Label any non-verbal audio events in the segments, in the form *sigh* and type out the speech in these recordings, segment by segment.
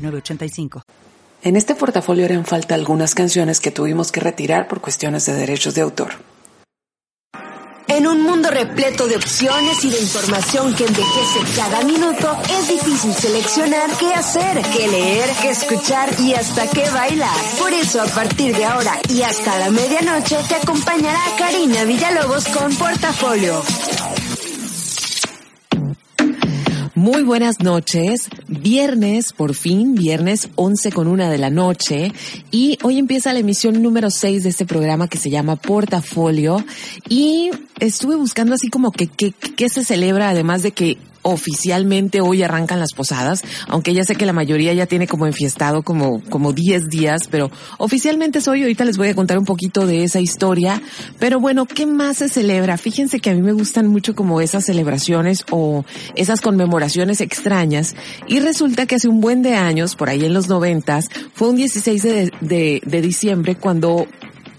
906985. En este portafolio harán falta algunas canciones que tuvimos que retirar por cuestiones de derechos de autor. En un mundo repleto de opciones y de información que envejece cada minuto, es difícil seleccionar qué hacer, qué leer, qué escuchar y hasta qué bailar. Por eso, a partir de ahora y hasta la medianoche, te acompañará Karina Villalobos con Portafolio. Muy buenas noches. Viernes, por fin, viernes 11 con una de la noche. Y hoy empieza la emisión número 6 de este programa que se llama Portafolio. Y estuve buscando así como que qué se celebra, además de que oficialmente hoy arrancan las posadas, aunque ya sé que la mayoría ya tiene como enfiestado como, como 10 días, pero oficialmente es hoy, ahorita les voy a contar un poquito de esa historia, pero bueno, ¿qué más se celebra? Fíjense que a mí me gustan mucho como esas celebraciones o esas conmemoraciones extrañas, y resulta que hace un buen de años, por ahí en los noventas, fue un 16 de, de, de diciembre cuando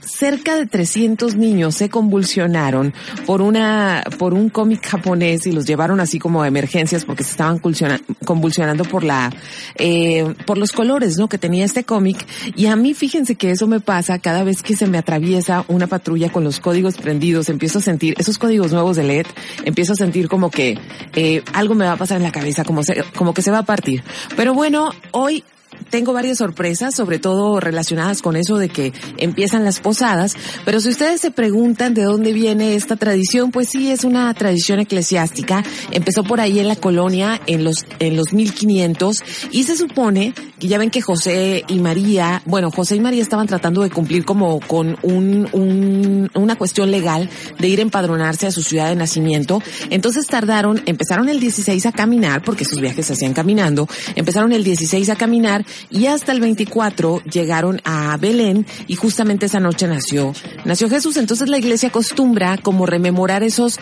cerca de 300 niños se convulsionaron por una, por un cómic japonés y los llevaron así como a emergencias porque se estaban convulsionando por la, eh, por los colores, ¿no? Que tenía este cómic. Y a mí fíjense que eso me pasa cada vez que se me atraviesa una patrulla con los códigos prendidos, empiezo a sentir esos códigos nuevos de LED, empiezo a sentir como que, eh, algo me va a pasar en la cabeza, como se, como que se va a partir. Pero bueno, hoy tengo varias sorpresas, sobre todo relacionadas con eso de que empiezan las posadas, pero si ustedes se preguntan de dónde viene esta tradición, pues sí es una tradición eclesiástica, empezó por ahí en la colonia en los en los 1500 y se supone que ya ven que José y María, bueno, José y María estaban tratando de cumplir como con un, un una cuestión legal de ir empadronarse a su ciudad de nacimiento, entonces tardaron, empezaron el 16 a caminar porque sus viajes se hacían caminando, empezaron el 16 a caminar y hasta el 24 llegaron a Belén y justamente esa noche nació, nació Jesús. Entonces la iglesia acostumbra como rememorar esos,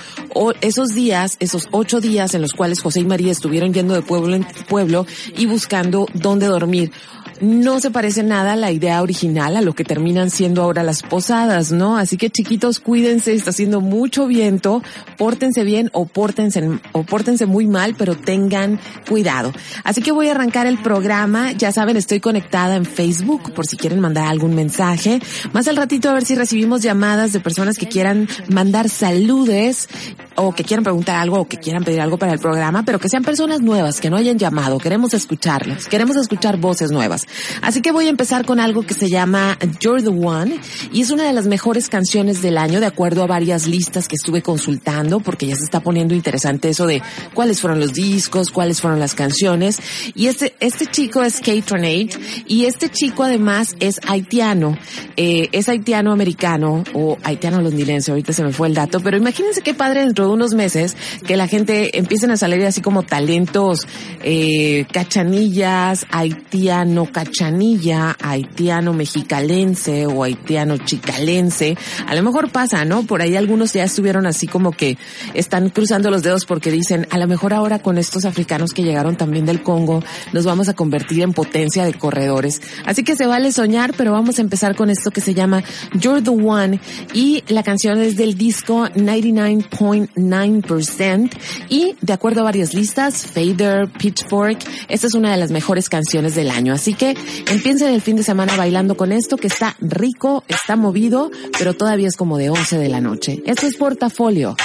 esos días, esos ocho días en los cuales José y María estuvieron yendo de pueblo en pueblo y buscando dónde dormir no se parece nada a la idea original, a lo que terminan siendo ahora las posadas, ¿no? Así que chiquitos, cuídense, está haciendo mucho viento, pórtense bien o pórtense, o pórtense muy mal, pero tengan cuidado. Así que voy a arrancar el programa, ya saben, estoy conectada en Facebook por si quieren mandar algún mensaje. Más al ratito a ver si recibimos llamadas de personas que quieran mandar saludes o que quieran preguntar algo o que quieran pedir algo para el programa, pero que sean personas nuevas, que no hayan llamado. Queremos escucharlos, queremos escuchar voces nuevas. Así que voy a empezar con algo que se llama You're the One y es una de las mejores canciones del año de acuerdo a varias listas que estuve consultando porque ya se está poniendo interesante eso de cuáles fueron los discos, cuáles fueron las canciones y este este chico es Kate Tronade y este chico además es haitiano, eh, es haitiano americano o haitiano londinense, ahorita se me fue el dato, pero imagínense qué padre dentro de unos meses que la gente empiecen a salir así como talentos eh, cachanillas, haitiano, cachanilla, haitiano mexicalense o haitiano chicalense. A lo mejor pasa, ¿no? Por ahí algunos ya estuvieron así como que están cruzando los dedos porque dicen, a lo mejor ahora con estos africanos que llegaron también del Congo, nos vamos a convertir en potencia de corredores. Así que se vale soñar, pero vamos a empezar con esto que se llama You're the One y la canción es del disco 99.9% y de acuerdo a varias listas, Fader, Pitchfork, esta es una de las mejores canciones del año. Así que empiecen el fin de semana bailando con esto que está rico, está movido, pero todavía es como de 11 de la noche. Esto es portafolio.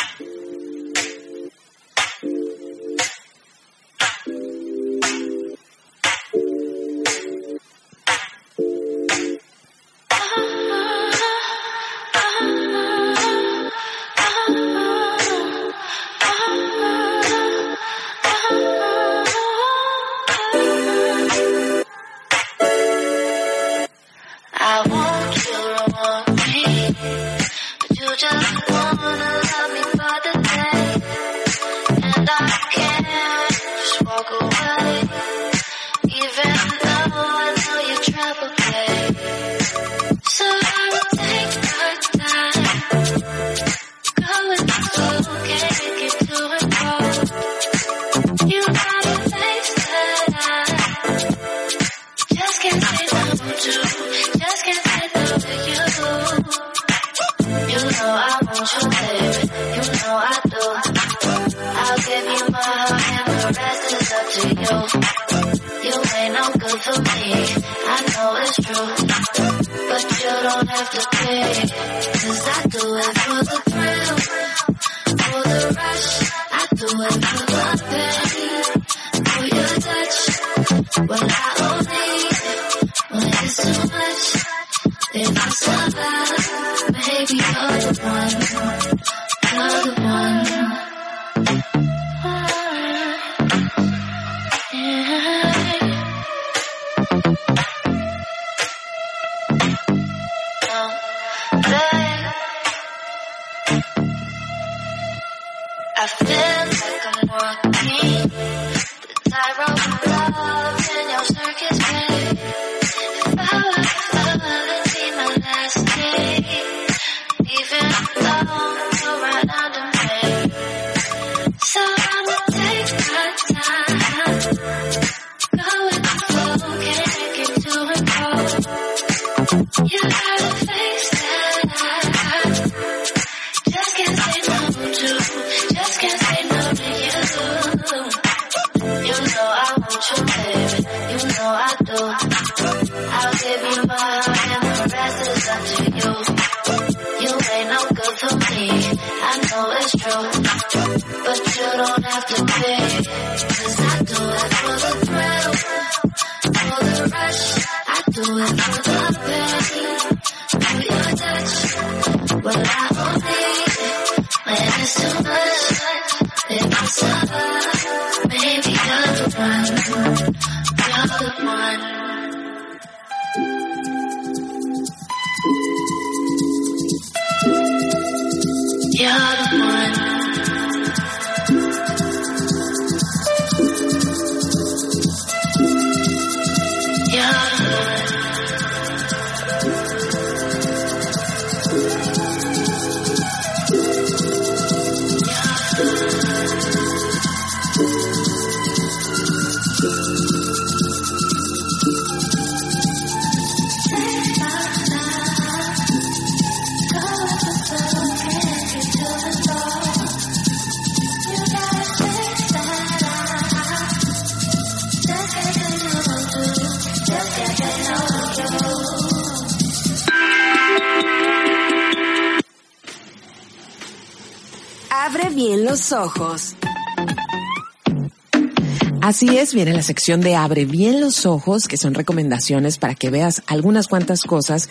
Well, I maybe you're the one. You're the one. Bien los ojos. Así es, viene la sección de Abre bien los ojos, que son recomendaciones para que veas algunas cuantas cosas.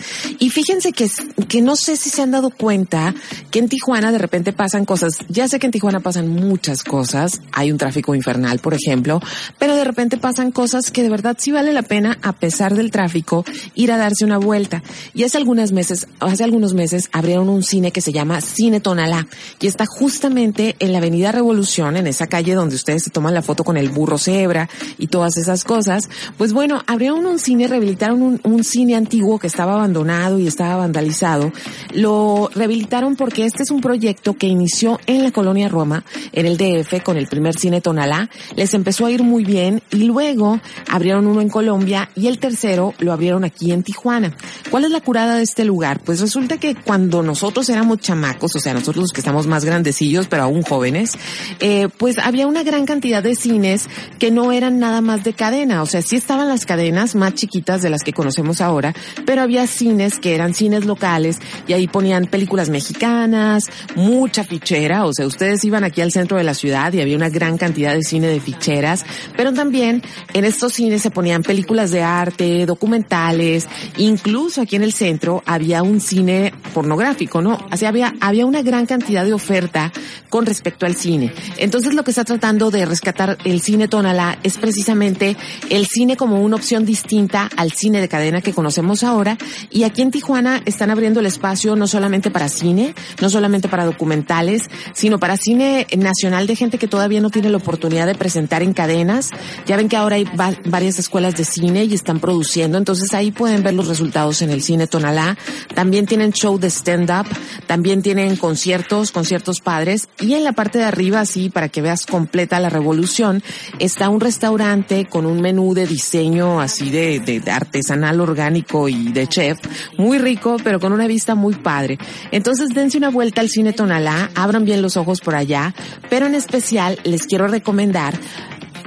Fíjense que, que no sé si se han dado cuenta que en Tijuana de repente pasan cosas. Ya sé que en Tijuana pasan muchas cosas. Hay un tráfico infernal, por ejemplo, pero de repente pasan cosas que de verdad sí vale la pena, a pesar del tráfico, ir a darse una vuelta. Y hace algunos meses, hace algunos meses abrieron un cine que se llama Cine Tonalá y está justamente en la Avenida Revolución, en esa calle donde ustedes se toman la foto con el burro cebra y todas esas cosas, pues bueno, abrieron un cine, rehabilitaron un, un, cine antiguo que estaba abandonado y estaba vandalizado. Lo rehabilitaron porque este es un proyecto que inició en la colonia Roma, en el DF, con el primer cine Tonalá. Les empezó a ir muy bien y luego abrieron uno en Colombia y el tercero lo abrieron aquí en Tijuana. ¿Cuál es la curada de este lugar? Pues resulta que cuando nosotros éramos chamacos, o sea, nosotros los que estamos más grandecillos, pero aún jóvenes, eh, pues había una gran cantidad de cines que no eran nada más de cadena, o sea, sí estaban las cadenas más chiquitas de las que conocemos ahora, pero había cines que eran cines locales y ahí ponían películas mexicanas, mucha fichera, o sea, ustedes iban aquí al centro de la ciudad y había una gran cantidad de cine de ficheras, pero también en estos cines se ponían películas de arte, documentales, incluso aquí en el centro había un cine pornográfico, ¿no? Así había, había una gran cantidad de oferta con respecto al cine. Entonces lo que está tratando de rescatar el cine Tonalá es precisamente el cine como una opción distinta al cine de cadena que conocemos ahora. Y aquí en Tijuana están abriendo el espacio no solamente para cine, no solamente para documentales, sino para cine nacional de gente que todavía no tiene la oportunidad de presentar en cadenas. Ya ven que ahora hay va varias escuelas de cine y están produciendo, entonces ahí pueden ver los resultados en el cine Tonalá. También tienen show de stand-up, también tienen conciertos, conciertos padres. Y en la parte de arriba, así, para que veas completa la revolución, está un restaurante con un menú de diseño así de, de, artesanal orgánico y de chef, muy rico, pero con una vista muy padre. Entonces dense una vuelta al cine Tonalá, abran bien los ojos por allá, pero en especial les quiero recomendar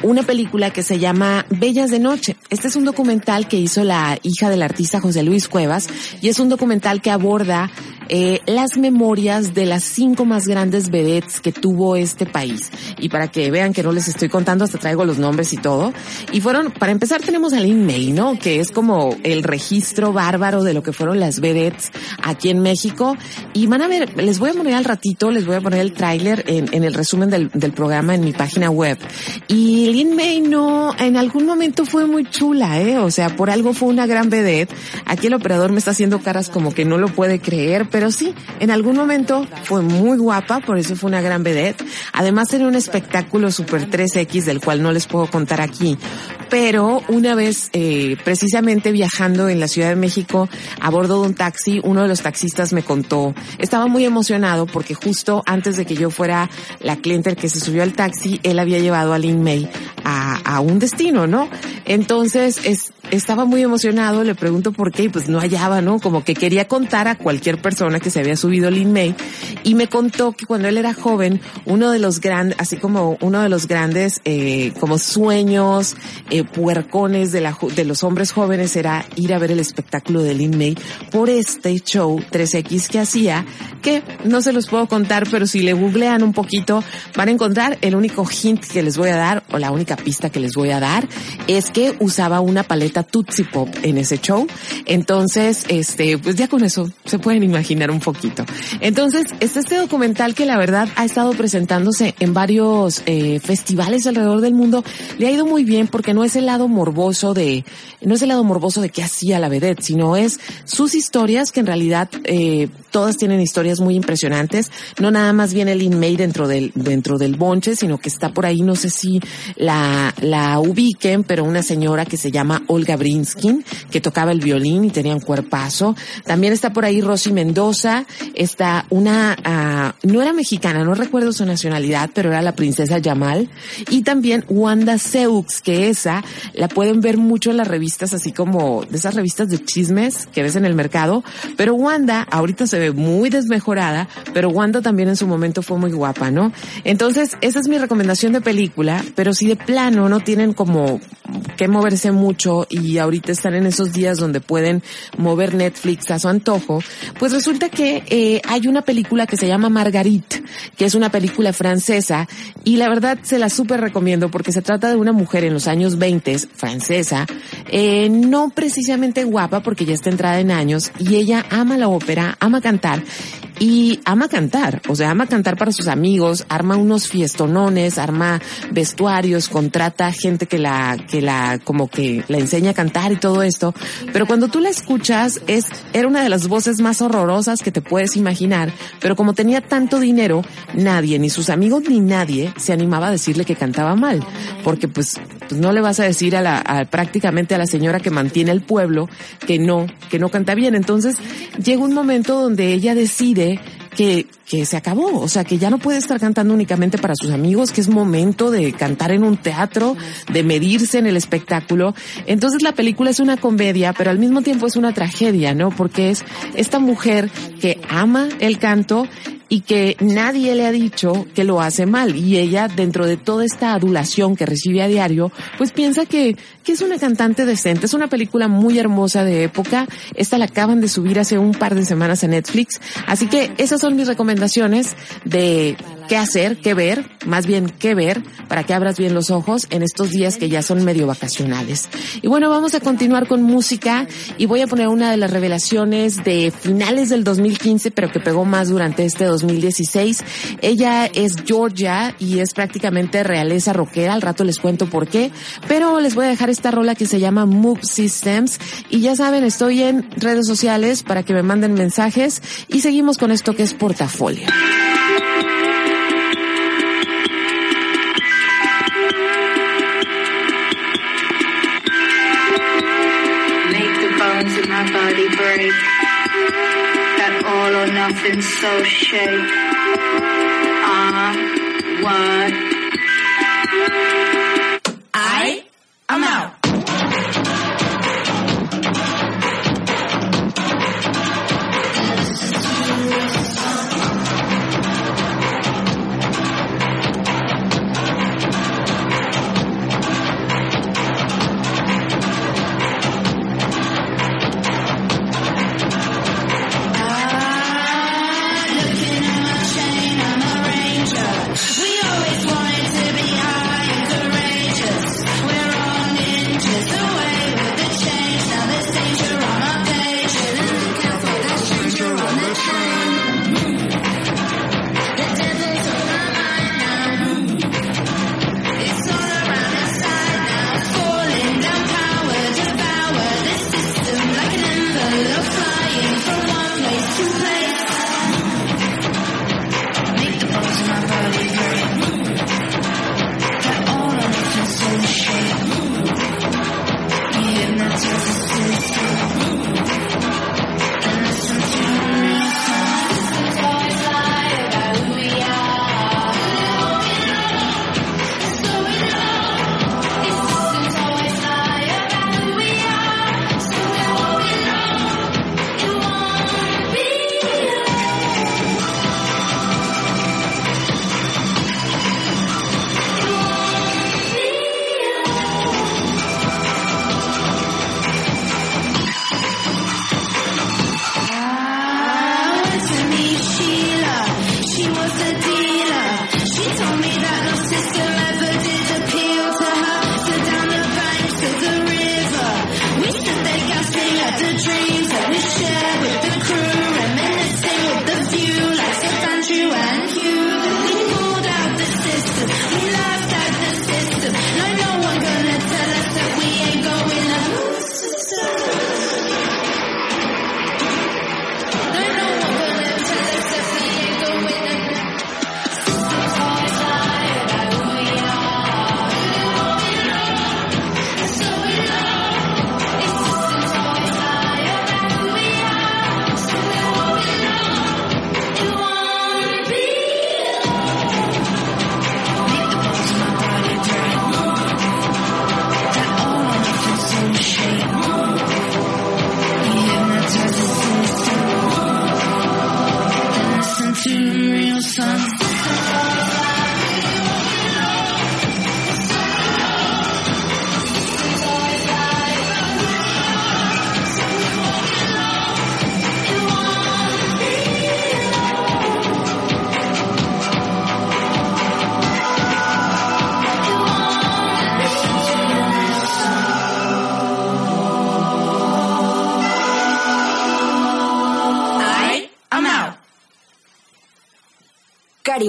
una película que se llama Bellas de Noche. Este es un documental que hizo la hija del artista José Luis Cuevas y es un documental que aborda eh, las memorias de las cinco más grandes vedettes que tuvo este país. Y para que vean que no les estoy contando, hasta traigo los nombres y todo. Y fueron, para empezar tenemos a Lin May, ¿no? Que es como el registro bárbaro de lo que fueron las vedettes aquí en México. Y van a ver, les voy a poner al ratito, les voy a poner el tráiler en, en el resumen del, del programa en mi página web. Y Lin May no, en algún momento fue muy chula, ¿eh? O sea, por algo fue una gran vedette. Aquí el operador me está haciendo caras como que no lo puede creer, pero sí, en algún momento fue muy guapa, por eso fue una gran vedette. Además era un espectáculo super 3X del cual no les puedo contar aquí. Pero una vez, eh, precisamente viajando en la Ciudad de México a bordo de un taxi, uno de los taxistas me contó, estaba muy emocionado porque justo antes de que yo fuera la cliente que se subió al taxi, él había llevado a Lin May a, a un destino, ¿no? Entonces, es, estaba muy emocionado, le pregunto por qué y pues no hallaba, ¿no? Como que quería contar a cualquier persona que se había subido Lin May y me contó que cuando él era joven, uno de los grandes, así como uno de los grandes, eh, como sueños, eh, puercones de la, de los hombres jóvenes era ir a ver el espectáculo de Lin May por este show 3X que hacía, que no se los puedo contar, pero si le googlean un poquito, van a encontrar el único hint que les voy a dar, o la única pista que les voy a dar, es que usaba una paleta Tootsie Pop en ese show. Entonces, este, pues ya con eso se pueden imaginar un poquito. Entonces, es este documental que la verdad ha estado presentándose en varios eh, festivales alrededor del mundo. Le ha ido muy bien porque no es el lado morboso de, no es el lado morboso de qué hacía la vedette, sino es sus historias que en realidad eh, todas tienen historias muy impresionantes. No nada más viene Lin May dentro del, dentro del bonche, sino que está por ahí, no sé si la, la ubiquen, pero una señora que se llama Olga Brinskin, que tocaba el violín y tenía un cuerpazo. También está por ahí Rosy Mendoza, está una, uh, no era mexicana, no recuerdo su nacionalidad, pero era la princesa Yamal. Y también Wanda Seux, que esa la pueden ver mucho en las revistas, así como de esas revistas de chismes que ves en el mercado. Pero Wanda ahorita se ve muy desmejorada, pero Wanda también en su momento fue muy guapa, ¿no? Entonces, esa es mi recomendación de película, pero si de plano no tienen como que moverse mucho y ahorita están en esos días donde pueden mover Netflix a su antojo, pues resulta que eh, hay una película que se llama Marguerite, que es una película francesa y la verdad se la súper recomiendo porque se trata de una mujer en los años 20, francesa, eh, no precisamente guapa porque ya está entrada en años y ella ama la ópera, ama cantar y ama cantar, o sea, ama cantar para sus amigos, arma unos fiestonones, arma vestuarios, contrata gente que la, que la, como que la enseña a cantar y todo esto, pero cuando tú la escuchas es, era una de las voces más horrorosas que te puedes imaginar, pero como tenía tanto dinero, nadie, ni sus amigos ni nadie se animaba a decirle que cantaba mal, porque pues, pues no le vas a decir a la, a, prácticamente a la señora que mantiene el pueblo que no, que no canta bien, entonces llega un momento donde ella decide que, que se acabó, o sea, que ya no puede estar cantando únicamente para sus amigos, que es momento de cantar en un teatro, de medirse en el espectáculo. Entonces la película es una comedia, pero al mismo tiempo es una tragedia, ¿no? Porque es esta mujer que ama el canto y que nadie le ha dicho que lo hace mal. Y ella dentro de toda esta adulación que recibe a diario pues piensa que, que es una cantante decente. Es una película muy hermosa de época. Esta la acaban de subir hace un par de semanas en Netflix. Así que esas son mis recomendaciones de qué hacer, qué ver, más bien qué ver, para que abras bien los ojos en estos días que ya son medio vacacionales. Y bueno, vamos a continuar con música y voy a poner una de las revelaciones de finales del 2015, pero que pegó más durante este 2016. Ella es Georgia y es prácticamente realeza rockera, al rato les cuento por qué, pero les voy a dejar esta rola que se llama Move Systems y ya saben, estoy en redes sociales para que me manden mensajes y seguimos con esto que es portafolio. been so shaped on ah, what? I? Am out.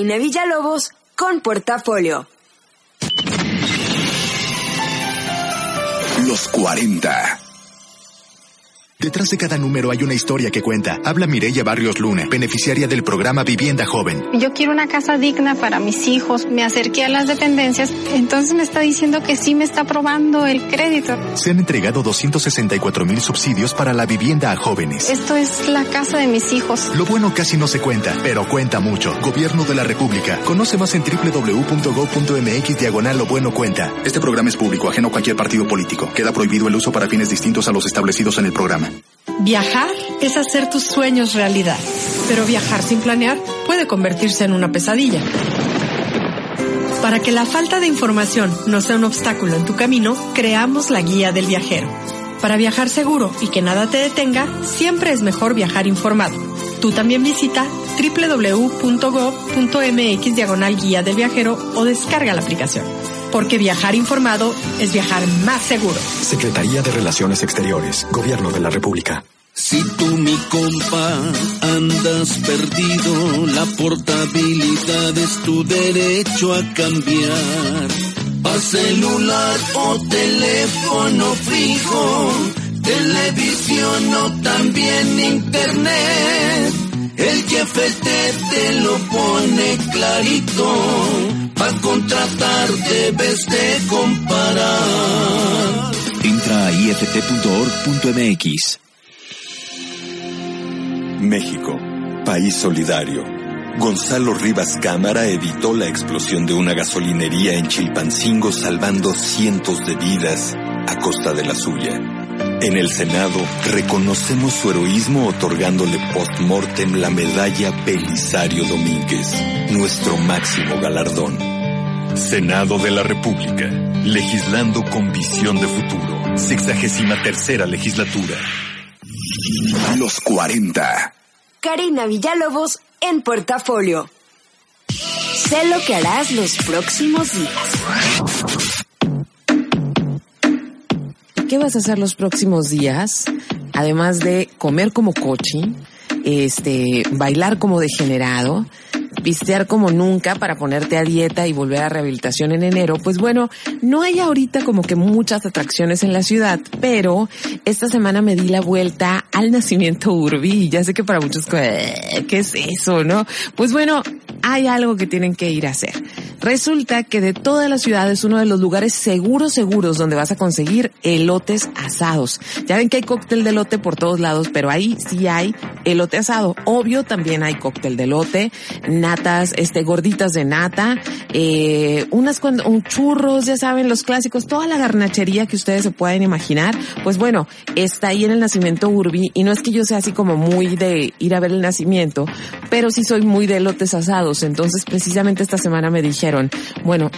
Karina Villalobos con Portafolio. Los 40. Detrás de cada número hay una historia que cuenta. Habla Mireya Barrios Luna, beneficiaria del programa Vivienda Joven. Yo quiero una casa digna para mis hijos. Me acerqué a las dependencias, entonces me está diciendo que sí me está aprobando el crédito. Se han entregado 264 mil subsidios para la vivienda a jóvenes. Esto es la casa de mis hijos. Lo bueno casi no se cuenta, pero cuenta mucho. Gobierno de la República. Conoce más en www.gov.mx diagonal lo bueno cuenta. Este programa es público, ajeno a cualquier partido político. Queda prohibido el uso para fines distintos a los establecidos en el programa. Viajar es hacer tus sueños realidad, pero viajar sin planear puede convertirse en una pesadilla. Para que la falta de información no sea un obstáculo en tu camino, creamos la guía del viajero. Para viajar seguro y que nada te detenga, siempre es mejor viajar informado. Tú también visita www.gov.mx diagonal guía del viajero o descarga la aplicación. Porque viajar informado es viajar más seguro. Secretaría de Relaciones Exteriores, Gobierno de la República. Si tú, mi compa, andas perdido, la portabilidad es tu derecho a cambiar. Pa' celular o teléfono fijo, televisión o también internet. El jefe te, te lo pone clarito, pa' contratar debes de comparar. Entra a ift.org.mx. México, país solidario. Gonzalo Rivas Cámara evitó la explosión de una gasolinería en Chilpancingo salvando cientos de vidas a costa de la suya. En el Senado reconocemos su heroísmo otorgándole post-mortem la medalla Belisario Domínguez, nuestro máximo galardón. Senado de la República, legislando con visión de futuro, sexagésima tercera legislatura. Los 40. Karina Villalobos en Portafolio. Sé lo que harás los próximos días. ¿Qué vas a hacer los próximos días? Además de comer como coche, este, bailar como degenerado, pistear como nunca para ponerte a dieta y volver a rehabilitación en enero, pues bueno, no hay ahorita como que muchas atracciones en la ciudad, pero esta semana me di la vuelta al nacimiento Urbi y ya sé que para muchos, eh, ¿qué es eso, no? Pues bueno, hay algo que tienen que ir a hacer. Resulta que de toda la ciudad es uno de los lugares seguros, seguros donde vas a conseguir elotes asados. Ya ven que hay cóctel de elote por todos lados, pero ahí sí hay elote asado. Obvio también hay cóctel de elote, natas, este, gorditas de nata, eh, unas un churros, ya saben, los clásicos, toda la garnachería que ustedes se pueden imaginar. Pues bueno, está ahí en el nacimiento Urbi y no es que yo sea así como muy de ir a ver el nacimiento, pero sí soy muy de elotes asados. Entonces precisamente esta semana me dije bueno,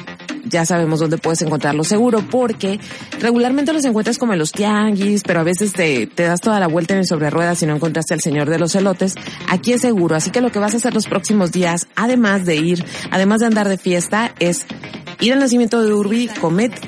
ya sabemos dónde puedes encontrarlo seguro porque regularmente los encuentras como en los tianguis, pero a veces te, te das toda la vuelta en el sobre ruedas y no encontraste al señor de los elotes. Aquí es seguro, así que lo que vas a hacer los próximos días, además de ir, además de andar de fiesta, es ir al nacimiento de Urbi,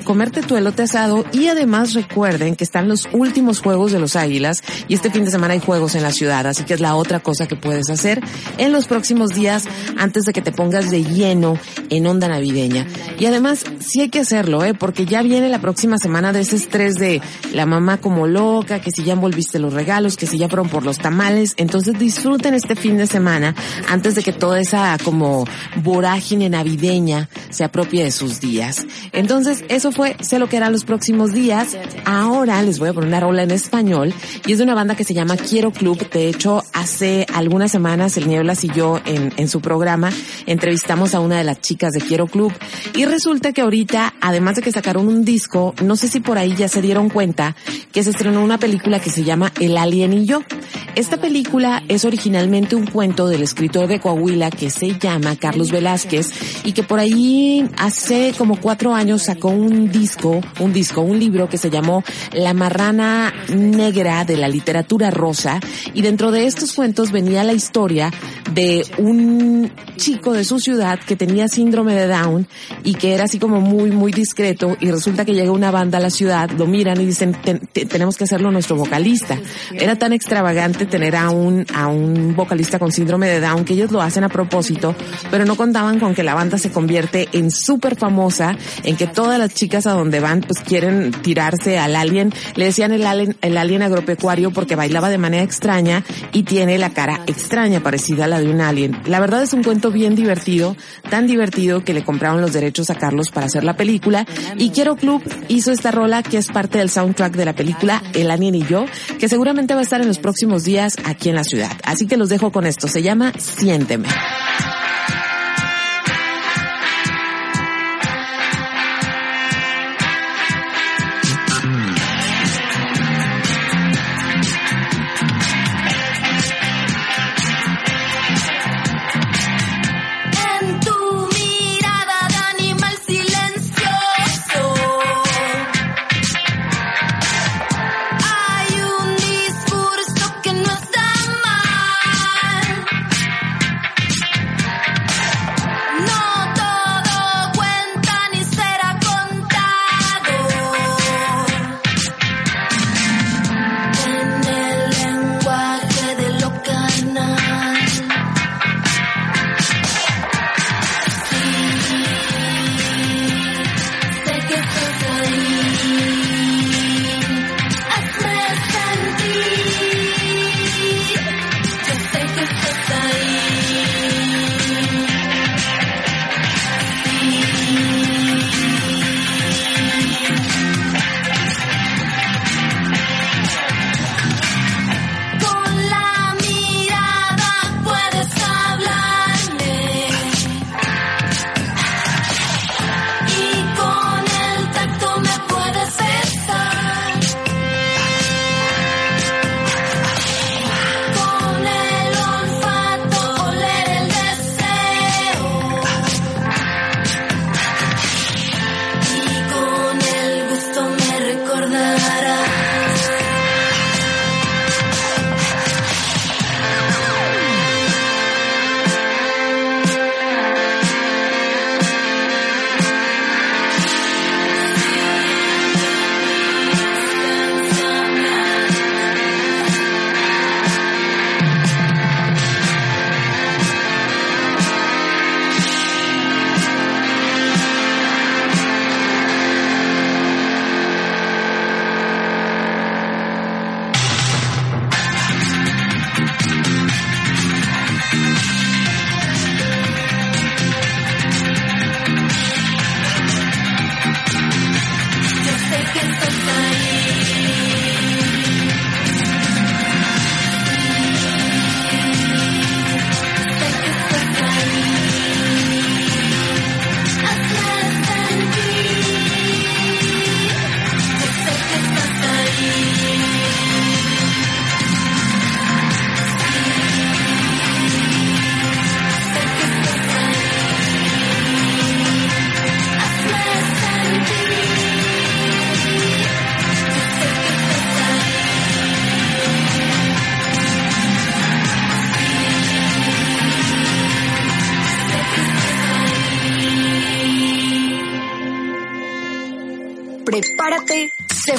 comerte tu elote asado y además recuerden que están los últimos juegos de los Águilas y este fin de semana hay juegos en la ciudad, así que es la otra cosa que puedes hacer en los próximos días antes de que te pongas de lleno en onda navideña. Y además, sí hay que hacerlo, ¿eh? Porque ya viene la próxima semana de ese estrés de la mamá como loca, que si ya envolviste los regalos, que si ya fueron por los tamales. Entonces disfruten este fin de semana antes de que toda esa como vorágine navideña se apropie de sus días. Entonces, eso fue, sé lo que eran los próximos días. Ahora les voy a poner una rola en español y es de una banda que se llama Quiero Club. De hecho, hace algunas semanas el Nieblas y yo en, en su programa entrevistamos a una de las chicas de Quiero Club y resulta que ahorita, además de que sacaron un disco, no sé si por ahí ya se dieron cuenta que se estrenó una película que se llama El Alien y yo. Esta película es originalmente un cuento del escritor de Coahuila que se llama Carlos Velázquez y que por ahí hace como cuatro años sacó un disco, un disco, un libro que se llamó La Marrana Negra de la Literatura Rosa y dentro de estos cuentos venía la historia de un chico de su ciudad que tenía síndrome de Down y que era así como muy, muy discreto y resulta que llega una banda a la ciudad, lo miran y dicen, tenemos que hacerlo nuestro vocalista. Era tan extravagante tener a un, a un vocalista con síndrome de Down que ellos lo hacen a propósito, pero no contaban con que la banda se convierte en súper famosa, en que todas las chicas a donde van pues quieren tirarse al alien. Le decían el alien, el alien agropecuario porque bailaba de manera extraña y tiene la cara extraña, parecida a la de un alien. La verdad es un cuento bien divertido, tan divertido que le compraron los derechos a Carlos para hacer la película y Quiero Club hizo esta rola que es parte del soundtrack de la película El Alien y yo, que seguramente va a estar en los próximos días aquí en la ciudad. Así que los dejo con esto, se llama Siénteme.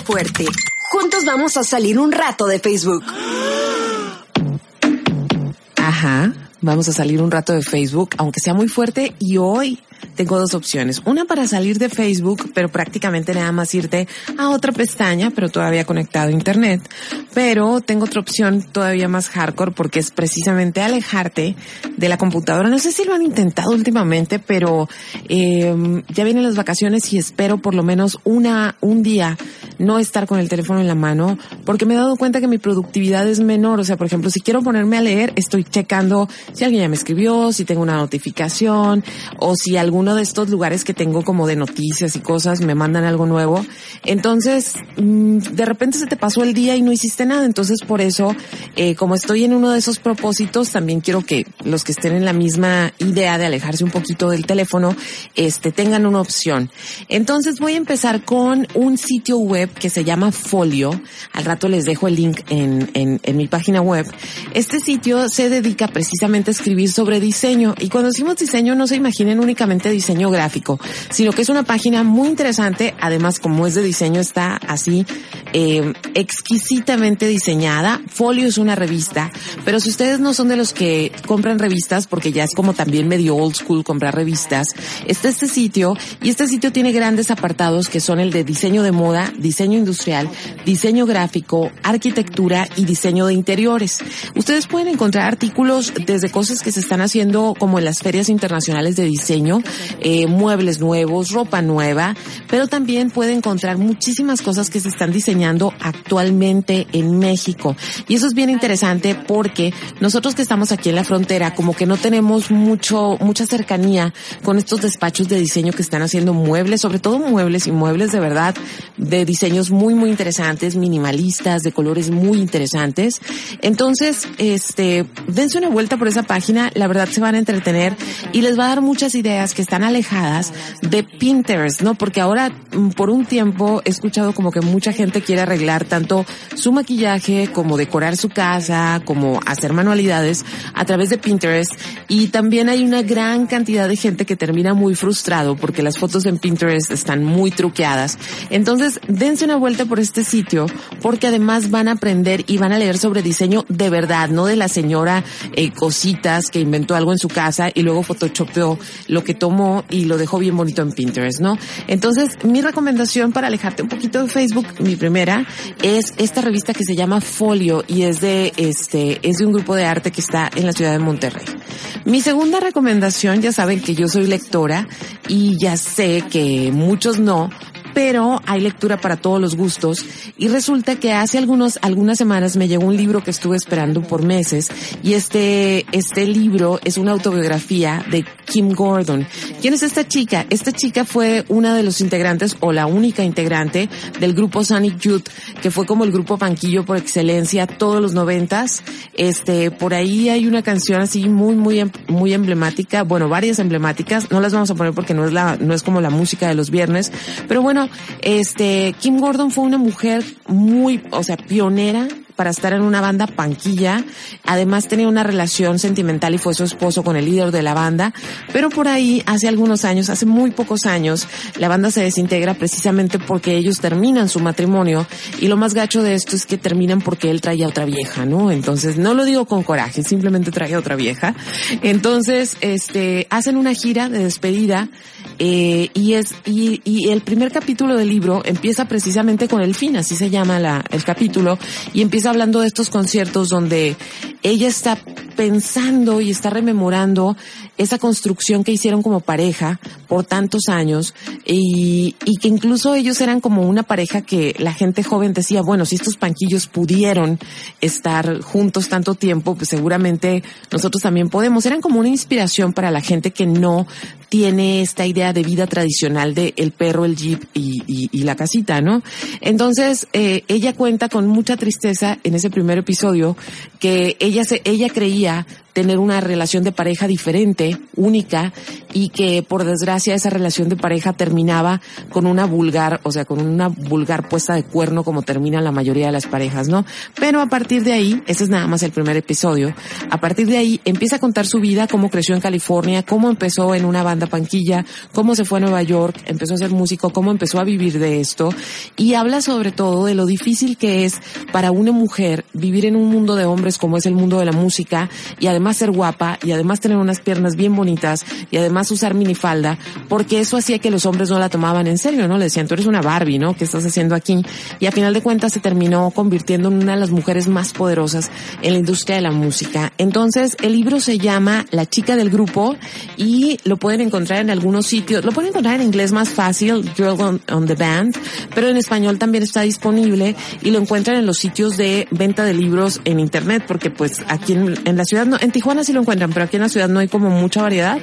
Fuerte. Juntos vamos a salir un rato de Facebook. Ajá, vamos a salir un rato de Facebook, aunque sea muy fuerte, y hoy tengo dos opciones. Una para salir de Facebook, pero prácticamente nada más irte a otra pestaña, pero todavía conectado a Internet. Pero tengo otra opción todavía más hardcore porque es precisamente alejarte de la computadora. No sé si lo han intentado últimamente, pero eh, ya vienen las vacaciones y espero por lo menos una, un día no estar con el teléfono en la mano porque me he dado cuenta que mi productividad es menor. O sea, por ejemplo, si quiero ponerme a leer, estoy checando si alguien ya me escribió, si tengo una notificación o si alguno de estos lugares que tengo como de noticias y cosas me mandan algo nuevo. Entonces, mm, de repente se te pasó el día y no hiciste nada. Entonces, por eso, eh, como estoy en uno de esos propósitos, también quiero que los que estén en la misma idea de alejarse un poquito del teléfono, este, tengan una opción. Entonces, voy a empezar con un sitio web que se llama Folio. Al rato les dejo el link en, en, en mi página web. Este sitio se dedica precisamente a escribir sobre diseño. Y cuando decimos diseño, no se imaginen únicamente diseño gráfico, sino que es una página muy interesante. Además, como es de diseño, está así eh, exquisitamente diseñada. Folio es una revista, pero si ustedes no son de los que compran revistas, porque ya es como también medio old school comprar revistas, está este sitio y este sitio tiene grandes apartados que son el de diseño de moda, diseño industrial, diseño gráfico, arquitectura y diseño de interiores. Ustedes pueden encontrar artículos desde cosas que se están haciendo como en las ferias internacionales de diseño, eh, muebles nuevos, ropa nueva, pero también puede encontrar muchísimas cosas que se están diseñando actualmente en México. Y eso es bien interesante porque nosotros que estamos aquí en la frontera, como que no tenemos mucho, mucha cercanía con estos despachos de diseño que están haciendo muebles, sobre todo muebles y muebles de verdad, de diseños muy, muy interesantes, minimalistas, de colores muy interesantes. Entonces, este, dense una vuelta por esa página, la verdad se van a entretener y les va a dar muchas ideas que están alejadas de Pinterest, ¿no? Porque ahora, mm, por un tiempo, he escuchado como que mucha gente quiere arreglar tanto su maquillaje como decorar su casa, como hacer manualidades a través de Pinterest. Y también hay una gran cantidad de gente que termina muy frustrado porque las fotos en Pinterest están muy truqueadas. Entonces, dense una vuelta por este sitio porque además van a aprender y van a leer sobre diseño de verdad, no de la señora eh, cositas que inventó algo en su casa y luego photoshopeó lo que tomó y lo dejó bien bonito en Pinterest, ¿no? Entonces, mi recomendación para alejarte un poquito de Facebook, mi primera, es esta revista que se llama Folio y es de este, es de un grupo de arte que está en la ciudad de Monterrey. Mi segunda recomendación, ya saben que yo soy lectora y ya sé que muchos no, pero hay lectura para todos los gustos y resulta que hace algunos, algunas semanas me llegó un libro que estuve esperando por meses y este, este libro es una autobiografía de Kim Gordon. ¿Quién es esta chica? Esta chica fue una de los integrantes o la única integrante del grupo Sonic Youth, que fue como el grupo panquillo por excelencia todos los noventas. Este, por ahí hay una canción así muy, muy, em, muy emblemática, bueno, varias emblemáticas, no las vamos a poner porque no es la, no es como la música de los viernes, pero bueno, este, Kim Gordon fue una mujer muy, o sea, pionera para estar en una banda panquilla. Además tenía una relación sentimental y fue su esposo con el líder de la banda. Pero por ahí, hace algunos años, hace muy pocos años, la banda se desintegra precisamente porque ellos terminan su matrimonio. Y lo más gacho de esto es que terminan porque él traía otra vieja, ¿no? Entonces, no lo digo con coraje, simplemente traía otra vieja. Entonces, este, hacen una gira de despedida eh, y es y, y el primer capítulo del libro empieza precisamente con el fin, así se llama la, el capítulo, y empieza hablando de estos conciertos donde ella está pensando y está rememorando esa construcción que hicieron como pareja por tantos años y, y que incluso ellos eran como una pareja que la gente joven decía, bueno, si estos panquillos pudieron estar juntos tanto tiempo, pues seguramente nosotros también podemos. Eran como una inspiración para la gente que no tiene esta idea de vida tradicional de el perro, el jeep y, y, y la casita, ¿no? Entonces, eh, ella cuenta con mucha tristeza en ese primer episodio que ella se, ella creía tener una relación de pareja diferente, única, y que por desgracia esa relación de pareja terminaba con una vulgar, o sea, con una vulgar puesta de cuerno como termina la mayoría de las parejas, ¿no? Pero a partir de ahí, ese es nada más el primer episodio, a partir de ahí empieza a contar su vida, cómo creció en California, cómo empezó en una banda panquilla, cómo se fue a Nueva York, empezó a ser músico, cómo empezó a vivir de esto, y habla sobre todo de lo difícil que es para una mujer vivir en un mundo de hombres como es el mundo de la música, y además ser guapa, y además tener unas piernas bien bonitas, y además usar minifalda, porque eso hacía que los hombres no la tomaban en serio, ¿no? Le decían, tú eres una Barbie, ¿no? ¿Qué estás haciendo aquí? Y a final de cuentas se terminó convirtiendo en una de las mujeres más poderosas en la industria de la música. Entonces, el libro se llama La chica del grupo y lo pueden encontrar en algunos sitios. Lo pueden encontrar en inglés más fácil, Girl on, on the Band, pero en español también está disponible y lo encuentran en los sitios de venta de libros en internet, porque pues aquí en, en la ciudad, no, en Tijuana sí lo encuentran, pero aquí en la ciudad no hay como mucha variedad.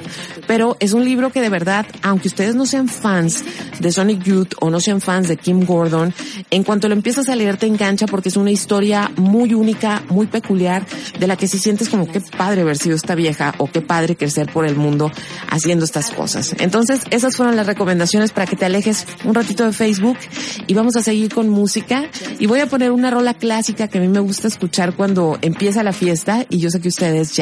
Pero es un libro que de verdad, aunque ustedes no sean fans de Sonic Youth o no sean fans de Kim Gordon, en cuanto lo empiezas a leer te engancha porque es una historia muy única, muy peculiar, de la que si sientes como qué padre haber sido esta vieja o qué padre crecer por el mundo haciendo estas cosas. Entonces, esas fueron las recomendaciones para que te alejes un ratito de Facebook y vamos a seguir con música y voy a poner una rola clásica que a mí me gusta escuchar cuando empieza la fiesta y yo sé que ustedes ya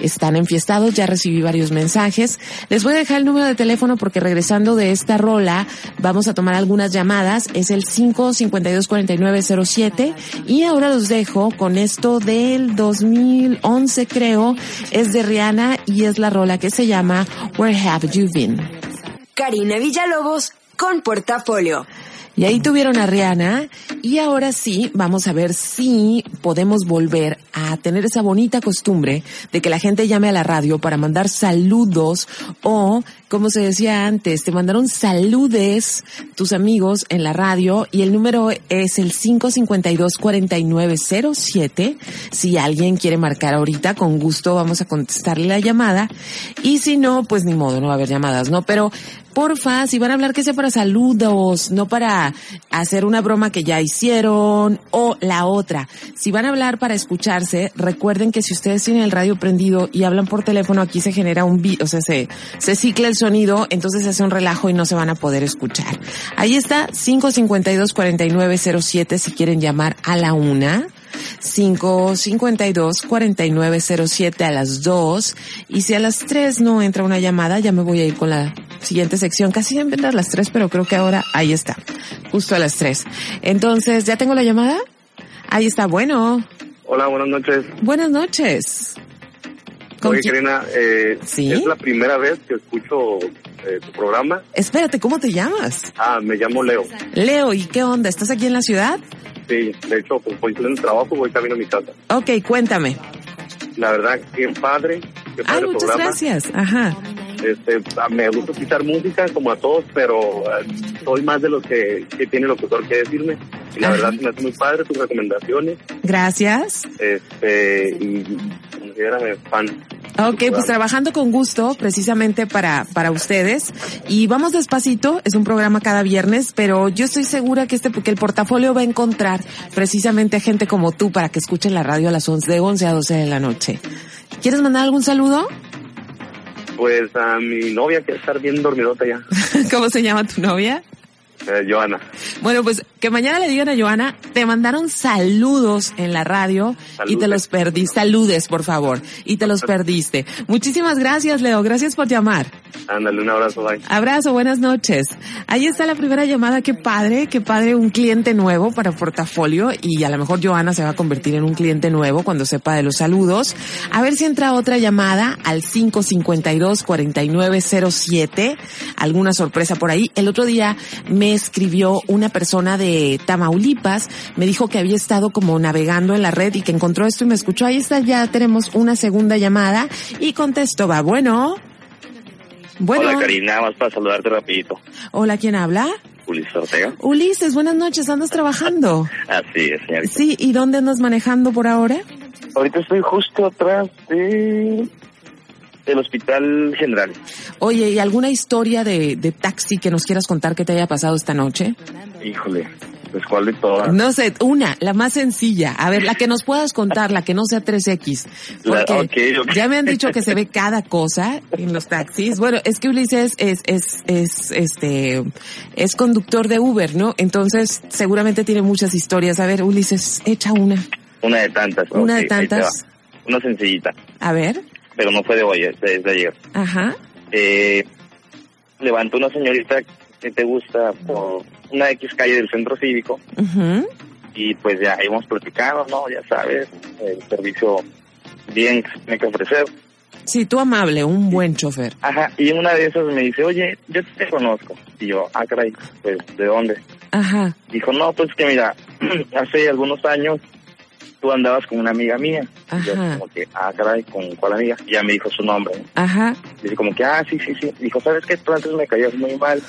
están enfiestados, ya recibí varios mensajes. Les voy a dejar el número de teléfono porque regresando de esta rola vamos a tomar algunas llamadas. Es el 5524907 y ahora los dejo con esto del 2011 creo. Es de Rihanna y es la rola que se llama Where Have You Been. Karina Villalobos con Portafolio. Y ahí tuvieron a Rihanna y ahora sí vamos a ver si podemos volver a tener esa bonita costumbre de que la gente llame a la radio para mandar saludos o, como se decía antes, te mandaron saludes tus amigos en la radio y el número es el 552-4907. Si alguien quiere marcar ahorita, con gusto vamos a contestarle la llamada y si no, pues ni modo, no va a haber llamadas, ¿no? Pero porfa, si van a hablar que sea para saludos, no para hacer una broma que ya hicieron o la otra. Si van a hablar para escucharse, recuerden que si ustedes tienen el radio prendido y hablan por teléfono, aquí se genera un o sea, se, se cicla el sonido, entonces se hace un relajo y no se van a poder escuchar. Ahí está, 552-4907 si quieren llamar a la una. 552-4907 a las 2 y si a las 3 no entra una llamada ya me voy a ir con la siguiente sección casi en a las 3 pero creo que ahora ahí está justo a las 3 entonces ya tengo la llamada ahí está bueno Hola, buenas noches. buenas noches ¿Con Oye? Karina, eh, ¿Sí? es la primera vez que escucho eh, tu programa. espérate ¿cómo te llamas? Ah, me llamo Leo. Leo ¿y qué onda? ¿estás aquí en la ciudad? Sí, de hecho, pues voy en el trabajo, voy camino a mi casa. ok cuéntame La verdad, qué padre, qué padre ay muchas programa. gracias ajá Este, me gusta escuchar música como a todos, pero eh, soy más de los que, que tiene el locutor que decirme. Y la Ajá. verdad, me hace muy padre tus recomendaciones. gracias Este, y considérame fan. Ok, pues trabajando con gusto, precisamente para, para ustedes. Y vamos despacito, es un programa cada viernes, pero yo estoy segura que este, que el portafolio va a encontrar precisamente a gente como tú para que escuchen la radio a las 11, de 11 a 12 de la noche. ¿Quieres mandar algún saludo? Pues a mi novia que estar bien dormidota ya, *laughs* ¿Cómo se llama tu novia? Eh, Joana. Bueno, pues que mañana le digan a Joana, te mandaron saludos en la radio y te los perdiste. Saludes, por favor. Y te los perdiste. Muchísimas gracias, Leo. Gracias por llamar. Ándale, un abrazo, bye. Abrazo, buenas noches. Ahí está la primera llamada, qué padre, qué padre, un cliente nuevo para portafolio y a lo mejor Joana se va a convertir en un cliente nuevo cuando sepa de los saludos. A ver si entra otra llamada al 552-4907, alguna sorpresa por ahí. El otro día me escribió una persona de Tamaulipas, me dijo que había estado como navegando en la red y que encontró esto y me escuchó. Ahí está, ya tenemos una segunda llamada y contesto, va, bueno. Bueno. Hola Karina, más para saludarte rapidito. Hola, ¿quién habla? Ulises Ortega. Ulises, buenas noches, ¿andas trabajando? *laughs* Así es, señorita. Sí, ¿y dónde andas manejando por ahora? Ahorita estoy justo atrás de del Hospital General. Oye, ¿y alguna historia de, de taxi que nos quieras contar que te haya pasado esta noche? Híjole, Pues cuál de todas. No sé, una, la más sencilla. A ver, la que nos puedas contar, la que no sea 3X. *laughs* La- Porque ok, ok. ya me han dicho que se ve *laughs* cada cosa en los taxis. Bueno, es que Ulises es, es, es, este, es conductor de Uber, ¿no? Entonces, seguramente tiene muchas historias. A ver, Ulises, echa una. Una de tantas. Una de tantas. Una sencillita, A ver. Pero no fue de hoy, es de, es de ayer. Ajá. Eh, levantó una señorita que te gusta por una X calle del centro cívico Ujú. y pues ya íbamos platicando, ¿no? Ya sabes, el servicio bien que se tiene que ofrecer. Sí, tú amable, un buen chofer. Ajá, y una de esas me dice, oye, yo te conozco. Y yo, ah, caray, pues, ¿de dónde? Ajá. Dijo, no, pues que mira, *clears throat* hace algunos años tú andabas con una amiga mía. Y yo como que, ah, caray, ¿con cuál amiga? Y ya me dijo su nombre. ¿no? Ajá. Dice como que, ah, sí, sí, sí. Dijo, ¿sabes qué? Tú antes me caías muy mal.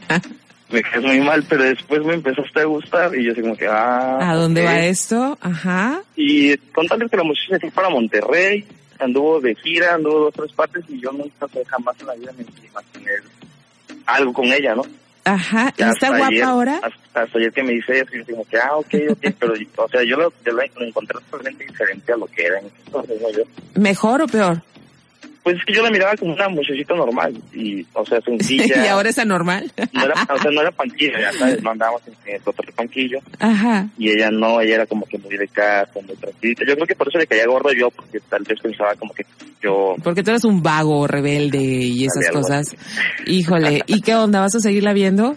*laughs* me caías muy mal, pero después me empezaste a gustar. Y yo así como que, ah. ¿A dónde va esto? Ajá. Y contarles que la muchacha se fue para Monterrey, anduvo de gira, anduvo dos tres partes y yo nunca jamás en la vida me imaginé algo con ella, ¿no? Ajá. ¿Y está guapa ayer- ahora? Hasta, hasta ayer que me dice eso, yo digo que, ah, ok, ok, *laughs* pero, o sea, yo lo, yo lo encontré totalmente diferente a lo que era entonces, ¿no? Yo, ¿Mejor o peor? Pues es que yo la miraba como una muchachita normal, y, o sea, *laughs* sencilla. ¿Y ahora es anormal? No era, o sea, no era panquillo, ya sabes, *laughs* no andábamos en el otro panquillo, Ajá. y ella no, ella era como que muy de casa, muy tranquilita. Yo creo que por eso le caía gordo yo, porque tal vez pensaba como que yo Porque tú eres un vago, rebelde y esas cosas. Híjole, *laughs* ¿y qué onda? ¿Vas a seguirla viendo?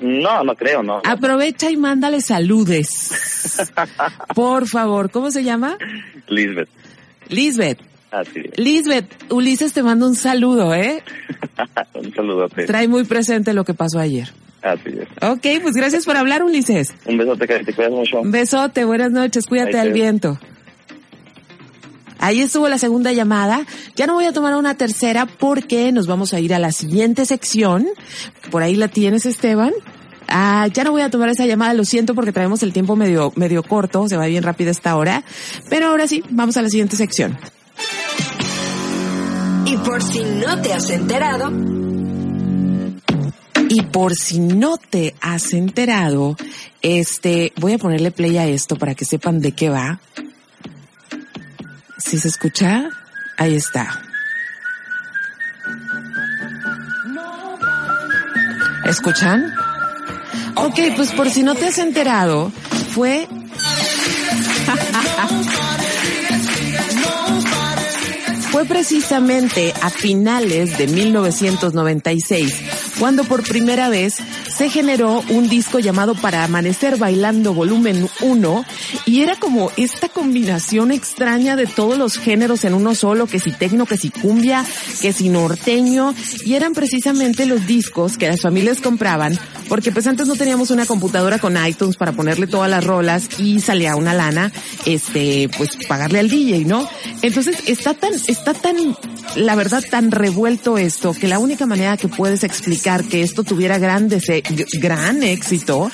No, no creo, no. Aprovecha y mándale saludes. Por favor, ¿cómo se llama? Lisbeth, Lisbeth. Así es. Lisbeth, Ulises te manda un saludo, ¿eh? *laughs* Un saludote. Trae muy presente lo que pasó ayer. Así es. Ok, pues gracias por hablar, Ulises. Un besote, que te cuidas mucho. Un besote, buenas noches, cuídate al viento. Ahí estuvo la segunda llamada. Ya no voy a tomar una tercera porque nos vamos a ir a la siguiente sección. Por ahí la tienes, Esteban. Ah, ya no voy a tomar esa llamada, lo siento porque traemos el tiempo medio, medio corto, se va bien rápido esta hora. Pero ahora sí, vamos a la siguiente sección. Por si no te has enterado, Y por si no te has enterado, este, voy a ponerle play a esto para que sepan de qué va. Si se escucha, ahí está. ¿Escuchan? Ok, pues por si no te has enterado, fue... *laughs* Fue precisamente a finales de 1996 cuando por primera vez se generó un disco llamado Para Amanecer Bailando Volumen 1 y era como esta combinación extraña de todos los géneros en uno solo, que si tecno, que si cumbia, que si norteño y eran precisamente los discos que las familias compraban porque pues antes no teníamos una computadora con iTunes para ponerle todas las rolas y salía una lana, este, pues pagarle al DJ, ¿no? Entonces está tan, está tan, la verdad tan revuelto esto que la única manera que puedes explicar que esto tuviera gran, g- gran éxito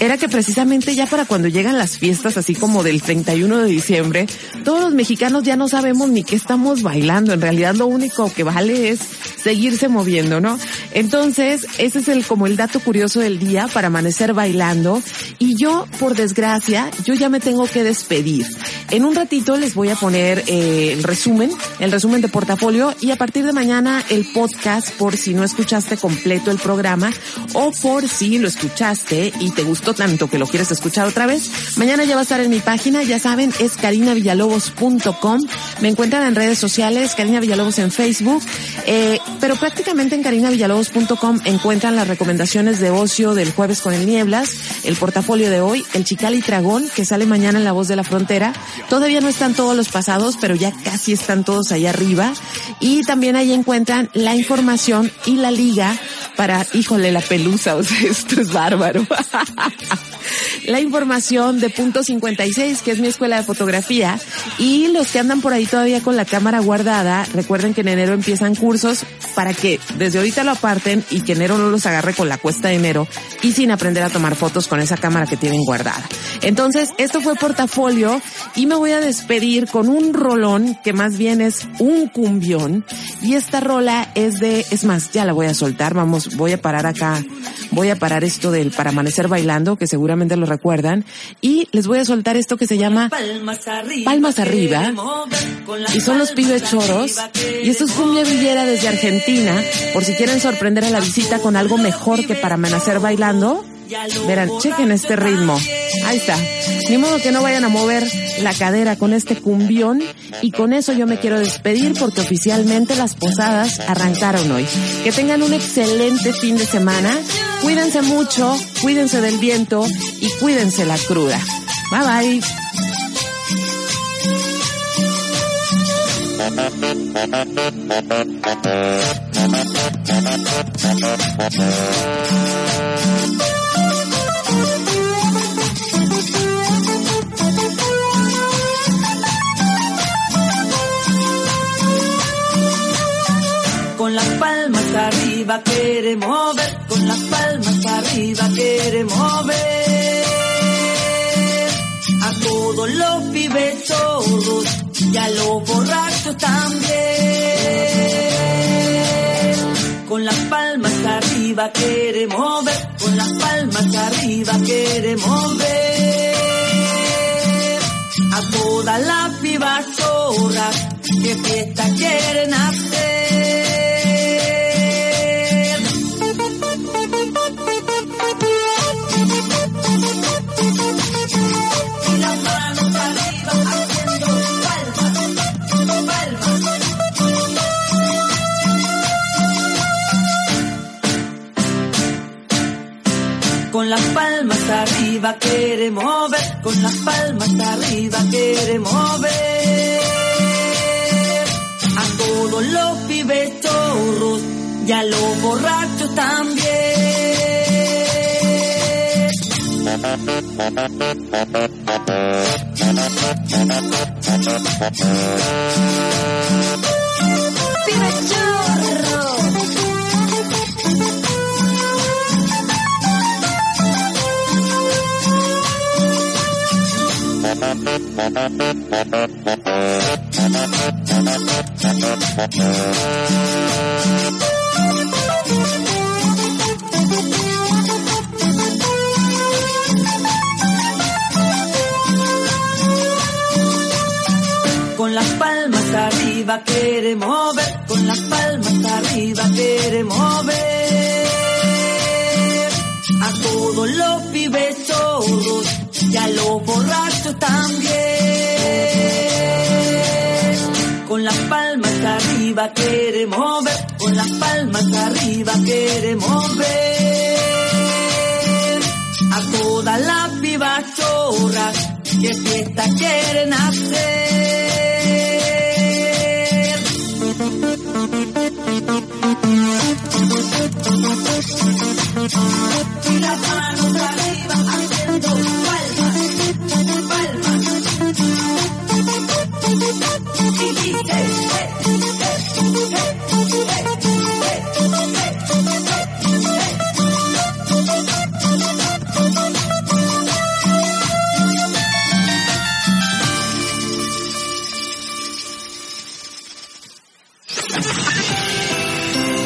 era que precisamente ya para cuando llegan las fiestas así como del 31 de diciembre, todos los mexicanos ya no sabemos ni qué estamos bailando. En realidad lo único que vale es seguirse moviendo, ¿no? Entonces, ese es el, como el dato curioso del día para amanecer bailando. Y yo, por desgracia, yo ya me tengo que despedir. En un ratito les voy a poner eh, el resumen, el resumen de portafolio y a partir de mañana el podcast por si no escuchaste completo el programa o por si lo escuchaste y te gustó tanto que lo quieres escuchar otra vez. Mañana ya va a estar en mi página, ya saben, es carinavillalobos.com. Me encuentran en redes sociales, Karina Villalobos en Facebook, eh, pero prácticamente en carinavillalobos.com encuentran las recomendaciones de ocio del jueves con el Nieblas, el portafolio de hoy, el Chical y Tragón, que sale mañana en La Voz de la Frontera. Todavía no están todos los pasados, pero ya casi están todos ahí arriba. Y también ahí encuentran la información y la liga para, híjole, la pelusa, o sea, *laughs* esto es bárbaro. *laughs* la información de punto 56, que es mi escuela de fotografía. Y los que andan por ahí todavía con la cámara guardada, recuerden que en enero empiezan cursos para que desde ahorita lo aparten y que enero no los agarre con la cuesta de enero y sin aprender a tomar fotos con esa cámara que tienen guardada. Entonces, esto fue portafolio y me voy a despedir con un rolón que más bien es un y esta rola es de, es más, ya la voy a soltar, vamos, voy a parar acá, voy a parar esto del para amanecer bailando, que seguramente lo recuerdan, y les voy a soltar esto que se llama Palmas arriba. Palmas arriba, y son los pibes choros, y esto es cumbia villera desde Argentina, por si quieren sorprender a la visita con algo mejor que para amanecer bailando, Verán, chequen este ritmo. Ahí está. Ni modo que no vayan a mover la cadera con este cumbión. Y con eso yo me quiero despedir porque oficialmente las posadas arrancaron hoy. Que tengan un excelente fin de semana. Cuídense mucho, cuídense del viento y cuídense la cruda. Bye bye. Con las palmas arriba queremos ver, con las palmas arriba queremos ver a todos los pibes todos y a los borrachos también. Con las palmas arriba queremos ver, con las palmas arriba queremos ver a todas las pibas zorras que fiesta quieren arriba queremos ver, con las palmas arriba queremos ver a todos los pibes chorros y a los borrachos también. ¡Pibe chorro! Con las palmas arriba queremos ver, con las palmas arriba queremos ver. A todos los pibes todos y a los borrachos también. Con las palmas arriba queremos ver, con las palmas arriba queremos ver a todas las pibas chorras que fiesta quieren hacer.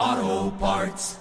Auto Parts.